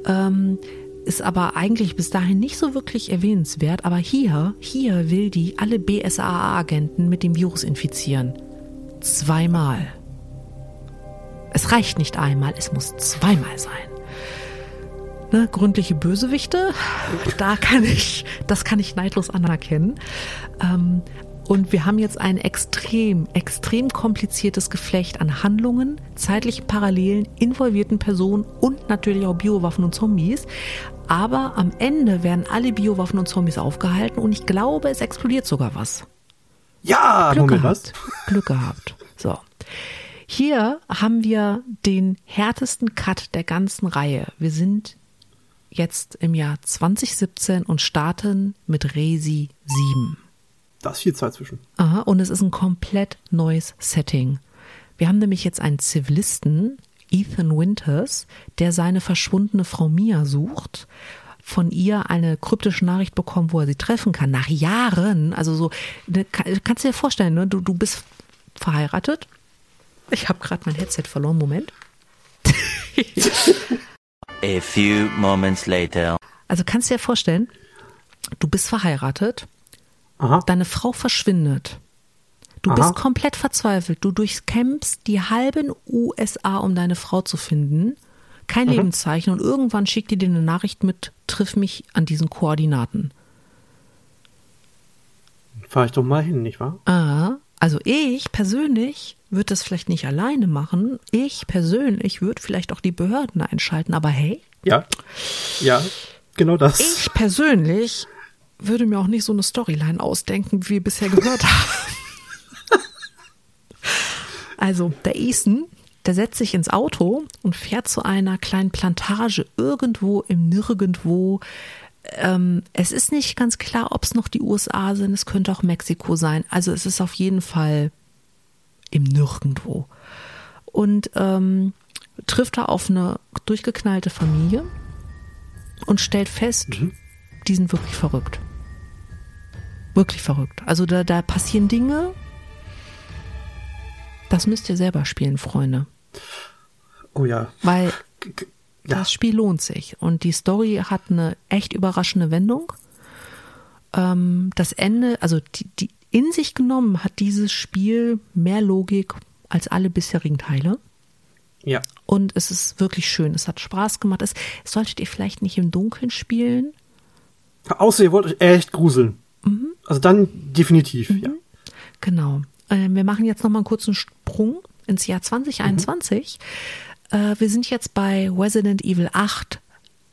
Ähm, ist aber eigentlich bis dahin nicht so wirklich erwähnenswert. Aber hier, hier will die alle BSAA-Agenten mit dem Virus infizieren. Zweimal. Es reicht nicht einmal, es muss zweimal sein. Ne, gründliche Bösewichte, da kann ich, das kann ich neidlos anerkennen. Ähm, und wir haben jetzt ein extrem, extrem kompliziertes Geflecht an Handlungen, zeitlichen Parallelen, involvierten Personen und natürlich auch Biowaffen und Zombies. Aber am Ende werden alle Biowaffen und Zombies aufgehalten und ich glaube, es explodiert sogar was. Ja, Glück Moment, gehabt. Was? *laughs* Glück gehabt. So. Hier haben wir den härtesten Cut der ganzen Reihe. Wir sind jetzt im Jahr 2017 und starten mit Resi 7. Da ist viel Zeit zwischen. Aha, und es ist ein komplett neues Setting. Wir haben nämlich jetzt einen Zivilisten, Ethan Winters, der seine verschwundene Frau Mia sucht. von ihr eine kryptische Nachricht bekommen, wo er sie treffen kann. Nach Jahren, also so, ne, kannst du dir vorstellen, ne? du, du bist verheiratet. Ich habe gerade mein Headset verloren, Moment. *laughs* A few moments later. Also kannst du dir vorstellen, du bist verheiratet, Aha. deine Frau verschwindet. Du Aha. bist komplett verzweifelt. Du durchkämpfst die halben USA, um deine Frau zu finden. Kein Mhm. Lebenszeichen. Und irgendwann schickt die dir eine Nachricht mit, triff mich an diesen Koordinaten. Fahr ich doch mal hin, nicht wahr? Ah, also ich persönlich würde das vielleicht nicht alleine machen. Ich persönlich würde vielleicht auch die Behörden einschalten. Aber hey, Ja. Ja, genau das. ich persönlich würde mir auch nicht so eine Storyline ausdenken, wie wir bisher gehört *laughs* haben. Also, der Ethan, der setzt sich ins Auto und fährt zu einer kleinen Plantage irgendwo im Nirgendwo. Ähm, es ist nicht ganz klar, ob es noch die USA sind. Es könnte auch Mexiko sein. Also, es ist auf jeden Fall im Nirgendwo. Und ähm, trifft da auf eine durchgeknallte Familie und stellt fest, die sind wirklich verrückt. Wirklich verrückt. Also da, da passieren Dinge, das müsst ihr selber spielen, Freunde. Oh ja. Weil Ja. das Spiel lohnt sich. Und die Story hat eine echt überraschende Wendung. Ähm, das Ende, also die, die, in sich genommen hat dieses Spiel mehr Logik als alle bisherigen Teile. Ja. Und es ist wirklich schön. Es hat Spaß gemacht. Es solltet ihr vielleicht nicht im Dunkeln spielen. Außer ihr wollt euch echt gruseln. Mhm. Also dann definitiv, ja. Genau. Äh, wir machen jetzt noch mal einen kurzen Sprung ins Jahr 2021. Äh, wir sind jetzt bei Resident Evil 8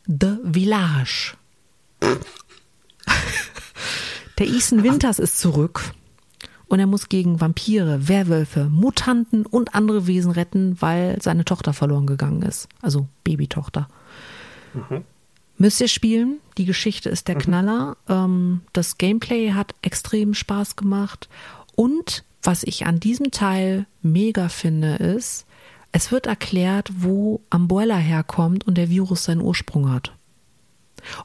The Village. *laughs* Der Ethan Winters ist zurück und er muss gegen Vampire, Werwölfe, Mutanten und andere Wesen retten, weil seine Tochter verloren gegangen ist. Also Babytochter. Müsst ihr spielen. Die Geschichte ist der Knaller. Ähm, das Gameplay hat extrem Spaß gemacht. Und was ich an diesem Teil mega finde, ist, es wird erklärt, wo Umbrella herkommt und der Virus seinen Ursprung hat.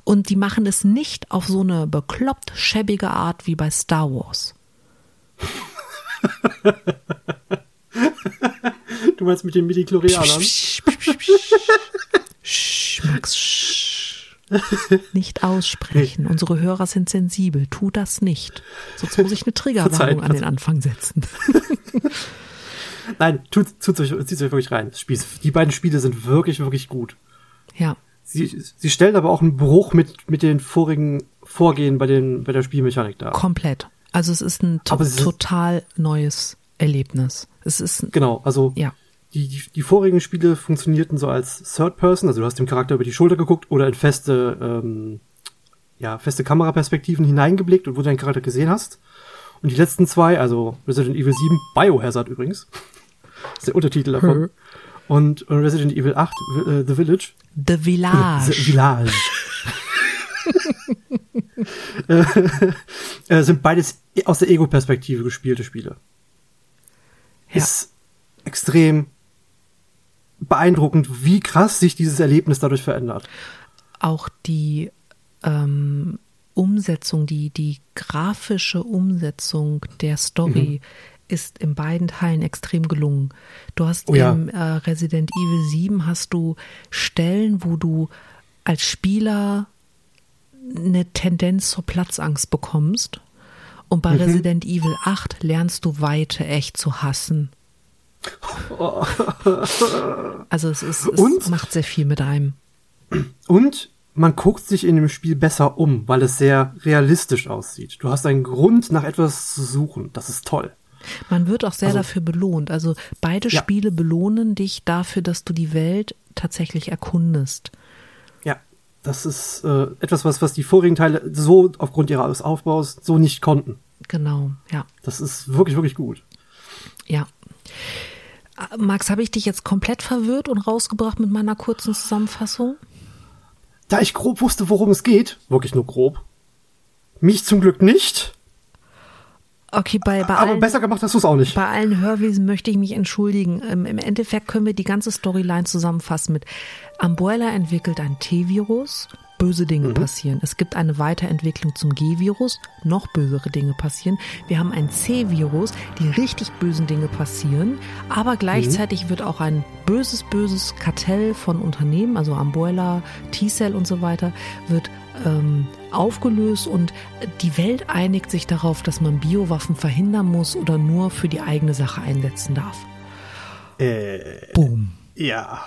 Und die machen es nicht auf so eine bekloppt schäbige Art wie bei Star Wars. *laughs* Du meinst mit den Midichlorianern? Max. *laughs* Nicht aussprechen. Unsere Hörer sind sensibel. Tu das nicht. Sonst muss ich eine Triggerwarnung an den Anfang setzen. *laughs* Nein, tut, tut's euch, zieht's euch wirklich rein. Spiel, die beiden Spiele sind wirklich, wirklich gut. Ja, Sie, sie stellen aber auch einen Bruch mit, mit den vorigen Vorgehen bei, den, bei der Spielmechanik dar. komplett. Also es ist ein to total neues Erlebnis. Es ist Genau, also ja, die, die, die vorigen Spiele funktionierten so als Third Person, also du hast dem Charakter über die Schulter geguckt oder in feste, ähm, ja, feste Kameraperspektiven hineingeblickt und wo du deinen Charakter gesehen hast. Und die letzten zwei, also Resident Evil 7, Biohazard übrigens, *laughs* ist der Untertitel davon. Und Resident Evil 8, äh, The Village, The The Village. Village. *laughs* äh, *laughs* äh, sind beides aus der Ego-Perspektive gespielte Spiele. Ja. Ist extrem beeindruckend, wie krass sich dieses Erlebnis dadurch verändert. Auch die ähm, Umsetzung, die, die grafische Umsetzung der Story ist in beiden Teilen extrem gelungen. Du hast Oh ja. im äh, Resident Evil 7 hast du Stellen, wo du als Spieler eine Tendenz zur Platzangst bekommst. Und bei Resident Evil 8 lernst du Weite echt zu hassen. Also es, ist, es Und? macht sehr viel mit einem. Und man guckt sich in dem Spiel besser um, weil es sehr realistisch aussieht. Du hast einen Grund, nach etwas zu suchen. Das ist toll. Man wird auch sehr Also- dafür belohnt. Also beide Ja. Spiele belohnen dich dafür, dass du die Welt tatsächlich erkundest. Ja, das ist äh, etwas, was, was die vorigen Teile so aufgrund ihres Aufbaus so nicht konnten. Genau, ja, Das ist wirklich, wirklich gut. ja. Max, habe ich dich jetzt komplett verwirrt und rausgebracht mit meiner kurzen Zusammenfassung? Da ich grob wusste, worum es geht, wirklich nur grob, mich zum Glück nicht, Okay, bei, bei, aber allen, besser gemacht hast du es auch nicht. bei allen Hörwesen möchte ich mich entschuldigen. Ähm, Im Endeffekt können wir die ganze Storyline zusammenfassen mit Umbrella entwickelt ein T-Virus, böse Dinge passieren. Es gibt eine Weiterentwicklung zum G-Virus, noch bösere Dinge passieren. Wir haben ein C-Virus, die richtig bösen Dinge passieren, aber gleichzeitig wird auch ein böses, böses Kartell von Unternehmen, also Ambuela, T-Cell und so weiter, wird ähm, aufgelöst und die Welt einigt sich darauf, dass man Biowaffen verhindern muss oder nur für die eigene Sache einsetzen darf. Äh, Boom. ja.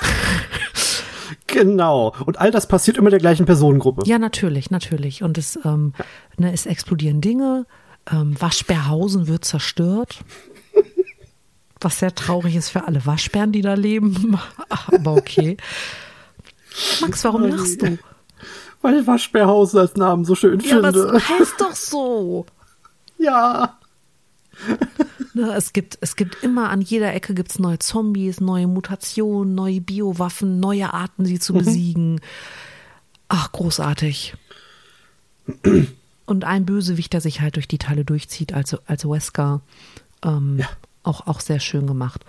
*laughs* genau. Und all das passiert immer der gleichen Personengruppe. Ja, natürlich, natürlich. Und es, ähm, ne, es explodieren Dinge. Ähm, Waschbärhausen wird zerstört. Was sehr traurig ist für alle Waschbären, die da leben. *laughs* Aber okay. Max, warum lachst du? Weil ich Waschbärhausen als Namen so schön Ja, finde. es heißt doch so. ja. *laughs* Ne, es gibt, es gibt immer an jeder Ecke gibt's neue Zombies, neue Mutationen, neue Biowaffen, neue Arten, sie zu besiegen. Ach, großartig. Und ein Bösewicht, der sich halt durch die Teile durchzieht, also als Wesker. Ähm, Ja. auch, auch sehr schön gemacht.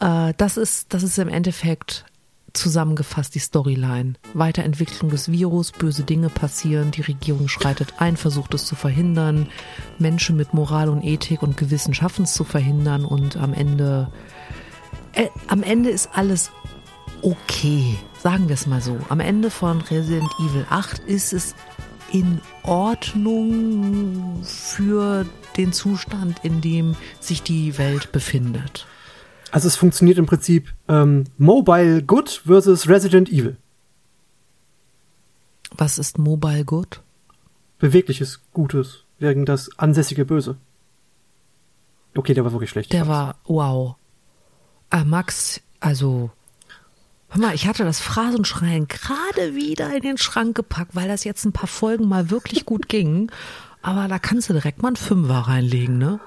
Äh, das ist, das ist im Endeffekt zusammengefasst die Storyline. Weiterentwicklung des Virus, böse Dinge passieren, die Regierung schreitet ein, versucht es zu verhindern, Menschen mit Moral und Ethik und Gewissen schaffen es zu verhindern und am Ende, äh, am Ende ist alles okay, sagen wir es mal so. Am Ende von Resident Evil 8 ist es in Ordnung für den Zustand, in dem sich die Welt befindet. Also es funktioniert im Prinzip ähm, Mobile Good versus Resident Evil. Was ist Mobile Good? Bewegliches Gutes gegen das ansässige Böse. Okay, der war wirklich schlecht. Der war, wow. Ah, Max, also, hör mal, ich hatte das Phrasenschreien gerade wieder in den Schrank gepackt, weil das jetzt ein paar Folgen mal wirklich gut *laughs* ging. Aber da kannst du direkt mal einen Fünfer reinlegen, ne?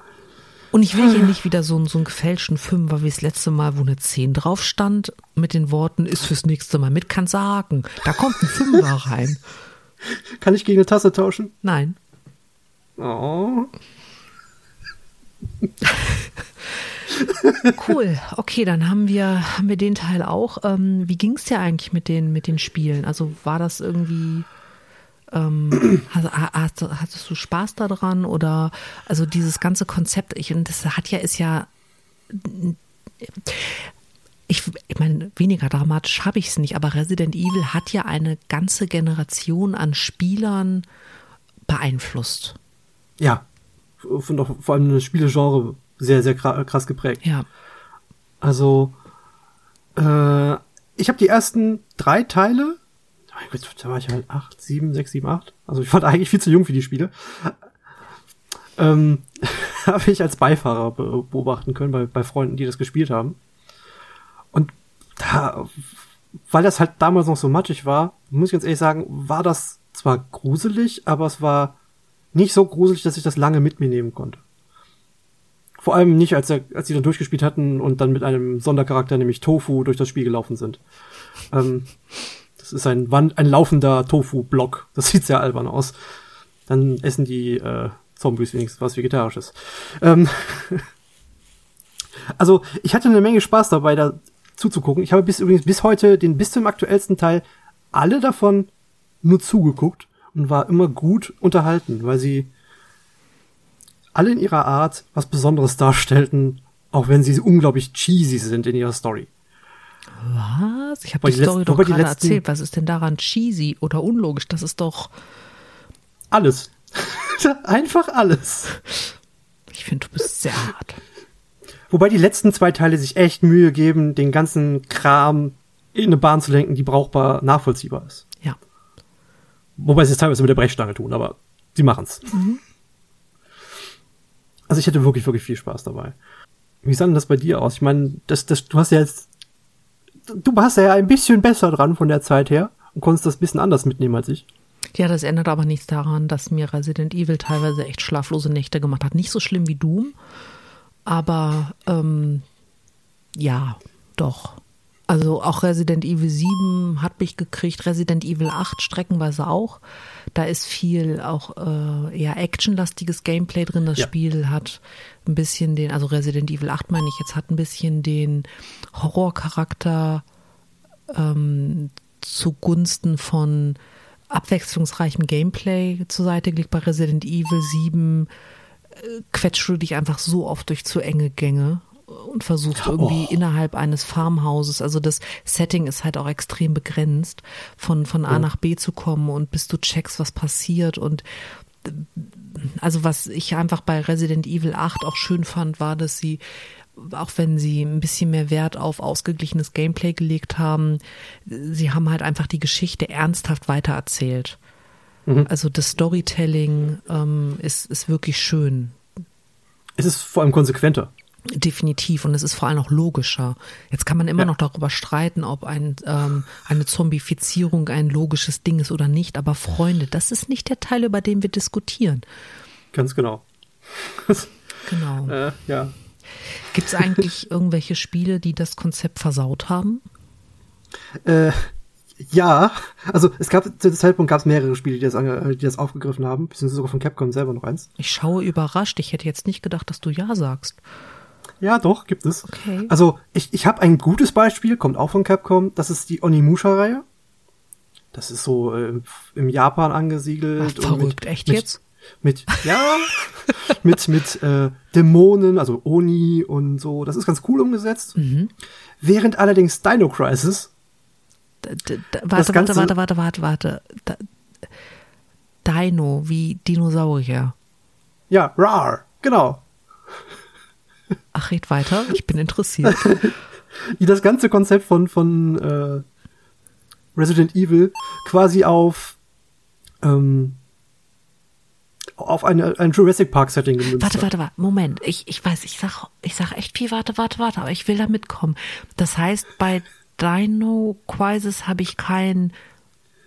Und ich will hier *laughs* nicht wieder so, einen- so einen gefälschten Fünfer wie das letzte Mal, wo eine 10 drauf stand, mit den Worten, ist fürs nächste Mal mit, kannst sagen. Da kommt ein Fünfer *laughs* rein. Kann ich gegen eine Tasse tauschen? Nein. Oh. *laughs* Cool. Okay, dann haben wir, haben wir den Teil auch. Ähm, wie ging es dir eigentlich mit den, mit den Spielen? Also war das irgendwie, ähm, hast, hast, hattest du Spaß daran oder also dieses ganze Konzept, ich, und das hat ja, ist ja, ich, ich meine, weniger dramatisch habe ich es nicht, aber Resident Evil hat ja eine ganze Generation an Spielern beeinflusst. Ja. Und auch vor allem das Spielegenre sehr, sehr kra- krass geprägt. Ja. Also, äh, ich habe die ersten drei Teile, mein Gott, da war ich halt acht, sieben, sechs, sieben, acht. Also ich war da eigentlich viel zu jung für die Spiele. Ähm, *laughs* habe ich als Beifahrer be beobachten können bei, bei Freunden, die das gespielt haben. Und da, weil das halt damals noch so matschig war, muss ich ganz ehrlich sagen, war das zwar gruselig, aber es war nicht so gruselig, dass ich das lange mit mir nehmen konnte. Vor allem nicht, als, er, als sie dann durchgespielt hatten und dann mit einem Sondercharakter, nämlich Tofu, durch das Spiel gelaufen sind. Ähm, das ist ein, Wand, ein laufender Tofu-Block. Das *laughs* sieht sehr albern aus. Dann essen die äh, Zombies wenigstens was Vegetarisches. Ähm, *laughs* also, ich hatte eine Menge Spaß dabei, da zuzugucken. Ich habe bis übrigens bis heute den bis zum aktuellsten Teil alle davon nur zugeguckt und war immer gut unterhalten, weil sie alle in ihrer Art was Besonderes darstellten, auch wenn sie unglaublich cheesy sind in ihrer Story. Was? Ich habe die die Story letzten- doch gerade letzten- erzählt. Was ist denn daran cheesy oder unlogisch? Das ist doch, Alles. *laughs* Einfach alles. ich finde, du bist sehr hart. Wobei die letzten zwei Teile sich echt Mühe geben, den ganzen Kram in eine Bahn zu lenken, die brauchbar nachvollziehbar ist. Ja. Wobei sie es teilweise mit der Brechstange tun, aber sie machen's. Also ich hätte wirklich, wirklich viel Spaß dabei. Wie sah denn das bei dir aus? Ich meine, das, das, du hast ja jetzt, du warst ja ein bisschen besser dran von der Zeit her und konntest das ein bisschen anders mitnehmen als ich. Ja, das ändert aber nichts daran, dass mir Resident Evil teilweise echt schlaflose Nächte gemacht hat. Nicht so schlimm wie Doom, aber ähm, ja, doch. Also auch Resident Evil 7 hat mich gekriegt, Resident Evil 8 streckenweise auch. Da ist viel auch äh, eher actionlastiges Gameplay drin. Das Ja. Spiel hat ein bisschen den, also Resident Evil 8 meine ich jetzt, hat ein bisschen den Horrorcharakter ähm, zugunsten von abwechslungsreichem Gameplay zur Seite gelegt. Bei Resident Evil 7 äh, quetscht du dich einfach so oft durch zu enge Gänge und versuchst irgendwie Oh. innerhalb eines Farmhauses, also das Setting ist halt auch extrem begrenzt, von, von A nach B zu kommen und bis du checkst, was passiert und also was ich einfach bei Resident Evil 8 auch schön fand, war, dass sie, auch wenn sie ein bisschen mehr Wert auf ausgeglichenes Gameplay gelegt haben, sie haben halt einfach die Geschichte ernsthaft weitererzählt. Also das Storytelling ähm, ist, ist wirklich schön. Es ist vor allem konsequenter. Definitiv. Und es ist vor allem auch logischer. Jetzt kann man immer Ja. noch darüber streiten, ob ein, ähm, eine Zombifizierung ein logisches Ding ist oder nicht. Aber Freunde, das ist nicht der Teil, über den wir diskutieren. Ganz genau. *laughs* Genau. äh, ja. Gibt es eigentlich *laughs* irgendwelche Spiele, die das Konzept versaut haben? Äh, ja, also es gab zu dem Zeitpunkt gab es mehrere Spiele, die das, die das aufgegriffen haben, beziehungsweise sogar von Capcom selber noch eins. Ich schaue überrascht. Ich hätte jetzt nicht gedacht, dass du Ja sagst. Ja, doch, gibt es. Okay. Also ich, ich habe ein gutes Beispiel, kommt auch von Capcom, das ist die Onimusha-Reihe. Das ist so äh, im Japan angesiedelt. Ach, und verrückt, echt mit, jetzt? Mit, ja, *laughs* mit, mit äh, Dämonen, also Oni und so. Das ist ganz cool umgesetzt. Mhm. Während allerdings Dino Crisis, D d d warte, Ganze- warte, warte, warte, warte, warte. Dino, wie Dinosaurier. ja, rar, genau. Ach, red weiter. Ich bin interessiert. *laughs* die das ganze Konzept von, von äh, Resident Evil quasi auf ähm, auf eine, ein Jurassic Park Setting gemünzt Warte, warte, warte. Moment. Ich, ich weiß, ich sag, ich sag echt viel, warte, warte, warte, aber ich will da mitkommen. Das heißt, bei Dino Crisis habe ich kein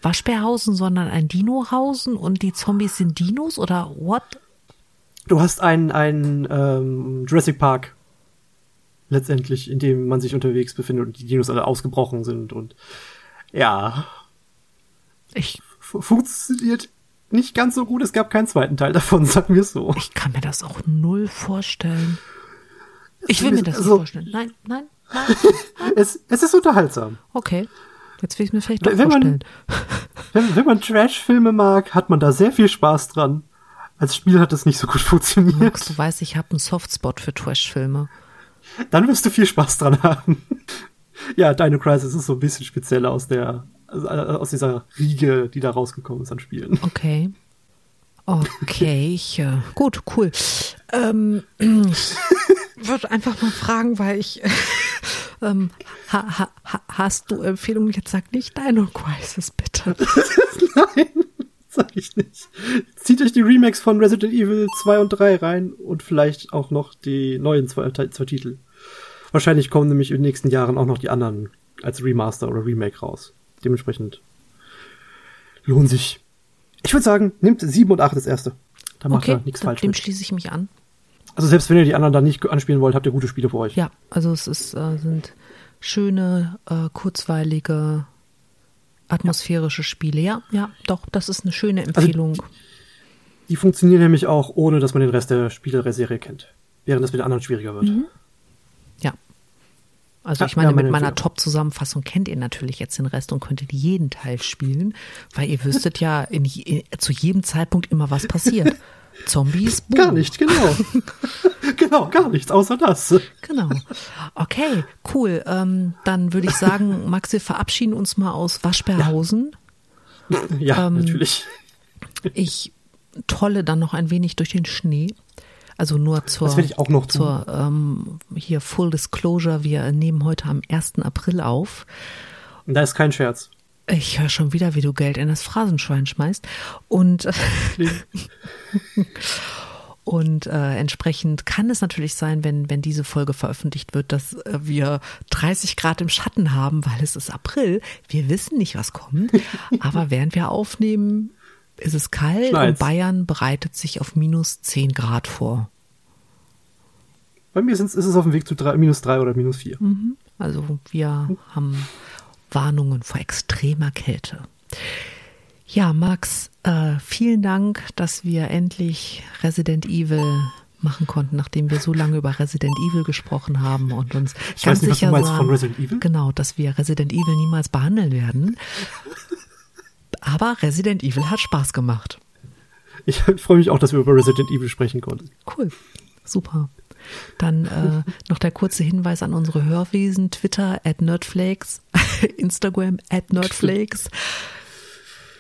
Waschbärhausen, sondern ein Dinohausen und die Zombies sind Dinos oder what? Du hast ein, ein ähm, Jurassic Park letztendlich, in dem man sich unterwegs befindet und die Dinos alle ausgebrochen sind und ja, Ich, fu- funktioniert nicht ganz so gut. Es gab keinen zweiten Teil davon, *laughs* sagen wir so. ich kann mir das auch null vorstellen. Ich will mir das nicht Also- vorstellen. Nein, nein, *laughs* nein. Es, es ist unterhaltsam. Okay. Jetzt will ich mir vielleicht doch Wenn man- vorstellen. *laughs* Wenn, wenn man Trash-Filme mag, hat man da sehr viel Spaß dran. Als Spiel hat es nicht so gut funktioniert. Max, du weißt, ich habe einen Softspot für Trash-Filme. Dann wirst du viel Spaß dran haben. ja, Dino Crisis ist so ein bisschen spezieller aus der, äh, aus dieser Riege, die da rausgekommen ist an Spielen. Okay. Okay, *laughs* ich, äh, gut, cool. Ähm, ich würde einfach mal fragen, weil ich, *laughs* ähm, ha, ha, hast du Empfehlungen? Jetzt sag nicht Dino Crisis, bitte. *laughs* Nein, *laughs* sag ich nicht. Zieht euch die Remakes von Resident Evil 2 und 3 rein und vielleicht auch noch die neuen zwei, zwei Titel. Wahrscheinlich kommen nämlich in den nächsten Jahren auch noch die anderen als Remaster oder Remake raus. Dementsprechend lohnt sich. Ich würde sagen, nehmt 7 und 8 das erste. Da macht Okay, ihr nichts falsch dem mit. schließe ich mich an. Also selbst wenn ihr die anderen dann nicht anspielen wollt, habt ihr gute Spiele für euch. Ja, also es ist, äh, sind schöne, äh, kurzweilige, atmosphärische Spiele. Ja, ja, doch, das ist eine schöne Also Empfehlung. Die funktionieren nämlich auch, ohne dass man den Rest der Spieleserie kennt. Während das mit den anderen schwieriger wird. Ja. Also Ja, ich meine, ja, meine mit meiner. Top-Zusammenfassung kennt ihr natürlich jetzt den Rest und könntet jeden Teil spielen, weil ihr wüsstet ja in, in, zu jedem Zeitpunkt immer, was passiert. *laughs* Zombies, boom. Gar nicht, genau. *laughs* genau, gar nichts, außer das. Genau. Okay, cool. Ähm, dann würde ich sagen, *laughs* Max, wir verabschieden uns mal aus Waschbärhausen. *laughs* Ja, Ähm, natürlich. Ich tolle dann noch ein wenig durch den Schnee. Also nur zur, Das werde ich auch noch tun. zur ähm, hier Full Disclosure, wir nehmen heute am 1. April auf. Und da ist kein Scherz. Ich höre schon wieder, wie du Geld in das Phrasenschwein schmeißt. Und, *laughs* und äh, entsprechend kann es natürlich sein, wenn, wenn diese Folge veröffentlicht wird, dass äh, wir 30 Grad im Schatten haben, weil es ist April. Wir wissen nicht, was kommt. *laughs* Aber während wir aufnehmen, ist es kalt Schneit's. und Bayern bereitet sich auf minus 10 Grad vor. Bei mir ist es auf dem Weg zu drei, minus drei oder minus vier. Also wir haben Warnungen vor extremer Kälte. Ja, Max, äh, vielen Dank, dass wir endlich Resident Evil machen konnten, nachdem wir so lange über Resident Evil gesprochen haben und uns Ich ganz weiß nicht, was du sicher waren, von Resident Evil. genau, dass wir Resident Evil niemals behandeln werden. Aber Resident Evil hat Spaß gemacht. Ich *laughs* freue mich auch, dass wir über Resident Evil sprechen konnten. Cool. Super. Dann äh, *laughs* noch der kurze Hinweis an unsere Hörwesen. Twitter at Nerdflakes, *laughs* Instagram at Nerdflakes.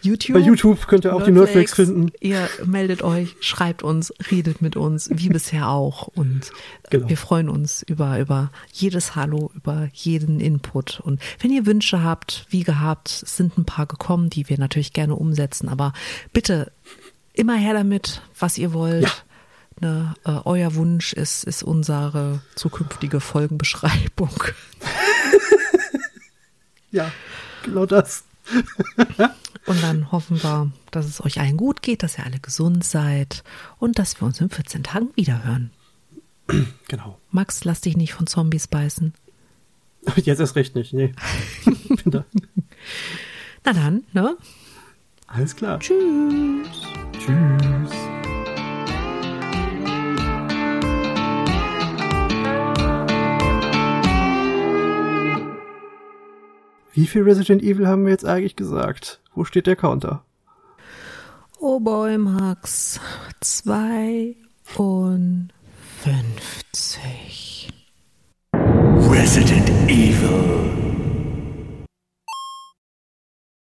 YouTube. Bei YouTube könnt ihr auch die Nerdflakes finden. Ihr meldet euch, schreibt uns, redet mit uns, wie *laughs* bisher auch. Und Genau. wir freuen uns über, über jedes Hallo, über jeden Input. Und wenn ihr Wünsche habt, wie gehabt, sind ein paar gekommen, die wir natürlich gerne umsetzen. Aber bitte immer her damit, was ihr wollt. Ja. Ne, äh, euer Wunsch ist, ist unsere zukünftige Folgenbeschreibung. *laughs* Ja, genau das. Und dann hoffen wir, dass es euch allen gut geht, dass ihr alle gesund seid und dass wir uns in 14 Tagen wiederhören. Genau. Max, lass dich nicht von Zombies beißen. *laughs* Jetzt erst recht nicht. Nee. Da. *laughs* Na dann, ne? Alles klar. Tschüss. Tschüss. Wie viel Resident Evil haben wir jetzt eigentlich gesagt? Wo steht der Counter? Oh boy, Max. 52. Resident Evil